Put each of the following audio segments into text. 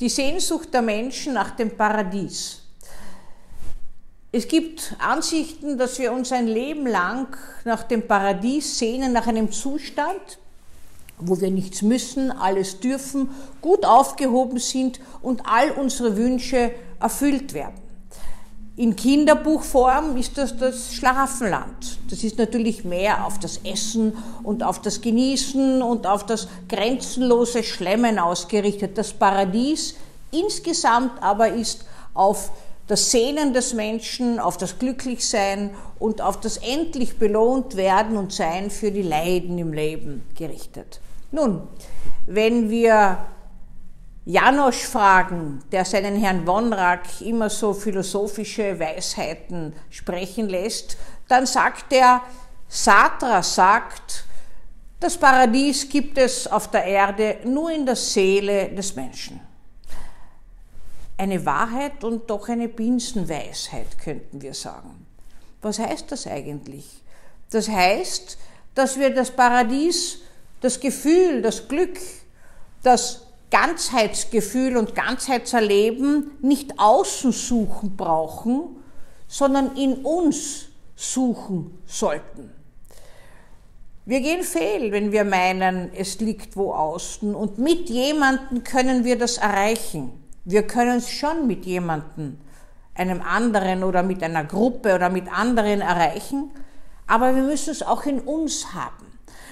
Die Sehnsucht der Menschen nach dem Paradies. Es gibt Ansichten, dass wir uns ein Leben lang nach dem Paradies sehnen, nach einem Zustand, wo wir nichts müssen, alles dürfen, gut aufgehoben sind und all unsere Wünsche erfüllt werden. In Kinderbuchform ist das das Schlafenland. Das ist natürlich mehr auf das Essen und auf das Genießen und auf das grenzenlose Schlemmen ausgerichtet. Das Paradies insgesamt aber ist auf das Sehnen des Menschen, auf das Glücklichsein und auf das endlich belohnt werden und sein für die Leiden im Leben gerichtet. Nun, wenn wir Janosch fragen, der seinen Herrn Wonrak immer so philosophische Weisheiten sprechen lässt, dann sagt er, Sartre sagt, das Paradies gibt es auf der Erde nur in der Seele des Menschen. Eine Wahrheit und doch eine Binsenweisheit, könnten wir sagen. Was heißt das eigentlich? Das heißt, dass wir das Paradies, das Gefühl, das Glück, das Ganzheitsgefühl und Ganzheitserleben nicht außen suchen brauchen, sondern in uns suchen sollten. Wir gehen fehl, wenn wir meinen, es liegt wo außen und mit jemandem können wir das erreichen. Wir können es schon mit jemandem, einem anderen oder mit einer Gruppe oder mit anderen erreichen, aber wir müssen es auch in uns haben.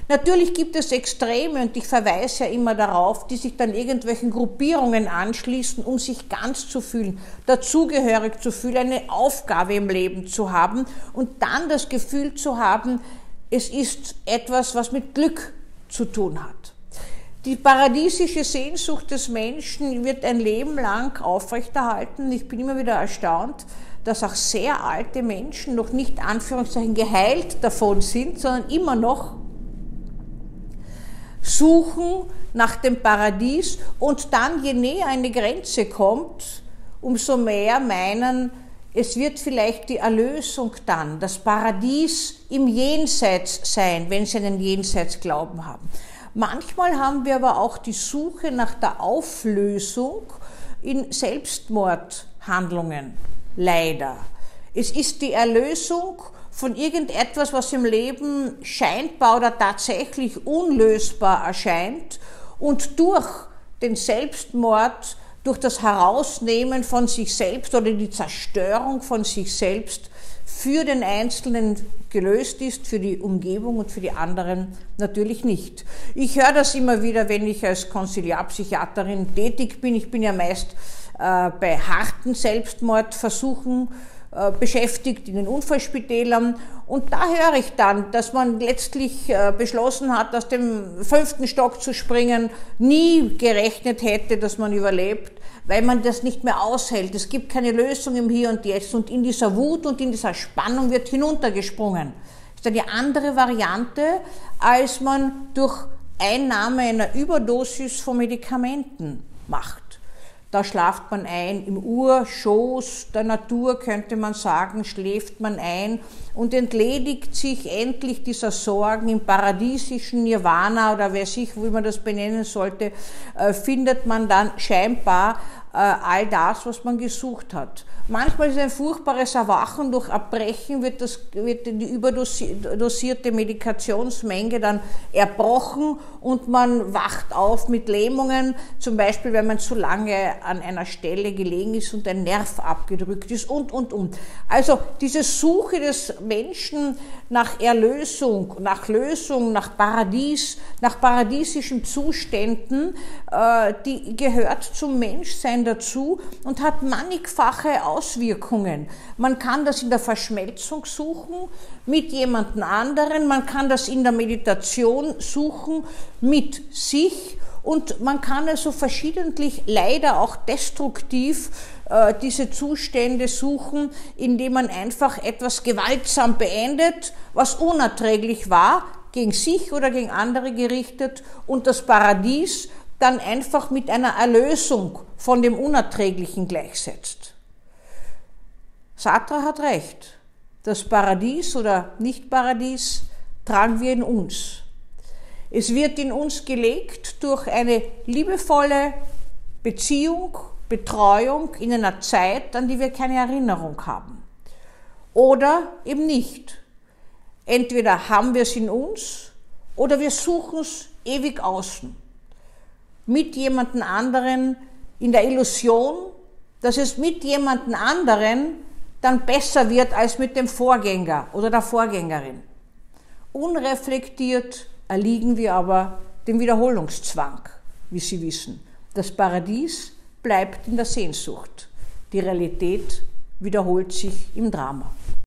Natürlich gibt es Extreme und ich verweise ja immer darauf, die sich dann irgendwelchen Gruppierungen anschließen, um sich ganz zu fühlen, dazugehörig zu fühlen, eine Aufgabe im Leben zu haben und dann das Gefühl zu haben, es ist etwas, was mit Glück zu tun hat. Die paradiesische Sehnsucht des Menschen wird ein Leben lang aufrechterhalten. Ich bin immer wieder erstaunt, dass auch sehr alte Menschen noch nicht Anführungszeichen geheilt davon sind, sondern immer noch suchen nach dem Paradies und dann, je näher eine Grenze kommt, umso mehr meinen, es wird vielleicht die Erlösung dann, das Paradies im Jenseits sein, wenn sie einen Jenseitsglauben haben. Manchmal haben wir aber auch die Suche nach der Auflösung in Selbstmordhandlungen, leider. Es ist die Erlösung von irgendetwas, was im Leben scheinbar oder tatsächlich unlösbar erscheint und durch den Selbstmord, durch das Herausnehmen von sich selbst oder die Zerstörung von sich selbst für den Einzelnen gelöst ist, für die Umgebung und für die anderen natürlich nicht. Ich höre das immer wieder, wenn ich als Konsiliarpsychiaterin tätig bin. Ich bin ja meist äh, bei harten Selbstmordversuchen beschäftigt in den Unfallspitälern. Und da höre ich dann, dass man letztlich äh, beschlossen hat, aus dem fünften Stock zu springen, nie gerechnet hätte, dass man überlebt, weil man das nicht mehr aushält. Es gibt keine Lösung im Hier und Jetzt. Und in dieser Wut und in dieser Spannung wird hinuntergesprungen. Das ist eine andere Variante, als man durch Einnahme einer Überdosis von Medikamenten macht. Da schlaft man ein, im Urschoß der Natur könnte man sagen, schläft man ein und entledigt sich endlich dieser Sorgen. Im paradiesischen Nirvana oder wer sich, wie man das benennen sollte, äh, findet man dann scheinbar all das, was man gesucht hat. Manchmal ist ein furchtbares Erwachen, durch Erbrechen wird, das, wird die überdosierte Medikationsmenge dann erbrochen und man wacht auf mit Lähmungen, zum Beispiel wenn man zu lange an einer Stelle gelegen ist und ein Nerv abgedrückt ist und, und, und. Also diese Suche des Menschen nach Erlösung, nach Lösung, nach Paradies, nach paradiesischen Zuständen, äh, die gehört zum Menschsein dazu und hat mannigfache Auswirkungen. Man kann das in der Verschmelzung suchen mit jemand anderen, man kann das in der Meditation suchen mit sich und man kann also verschiedentlich, leider auch destruktiv, äh, diese Zustände suchen, indem man einfach etwas gewaltsam beendet, was unerträglich war, gegen sich oder gegen andere gerichtet und das Paradies dann einfach mit einer Erlösung von dem Unerträglichen gleichsetzt. Sartre hat recht. Das Paradies oder Nicht-Paradies tragen wir in uns. Es wird in uns gelegt durch eine liebevolle, Beziehung, Betreuung in einer Zeit, an die wir keine Erinnerung haben. Oder eben nicht. Entweder haben wir es in uns oder wir suchen es ewig außen. Mit jemandem anderen in der Illusion, dass es mit jemandem anderen dann besser wird als mit dem Vorgänger oder der Vorgängerin. Unreflektiert erliegen wir aber dem Wiederholungszwang, wie Sie wissen. Das Paradies bleibt in der Sehnsucht. Die Realität wiederholt sich im Drama.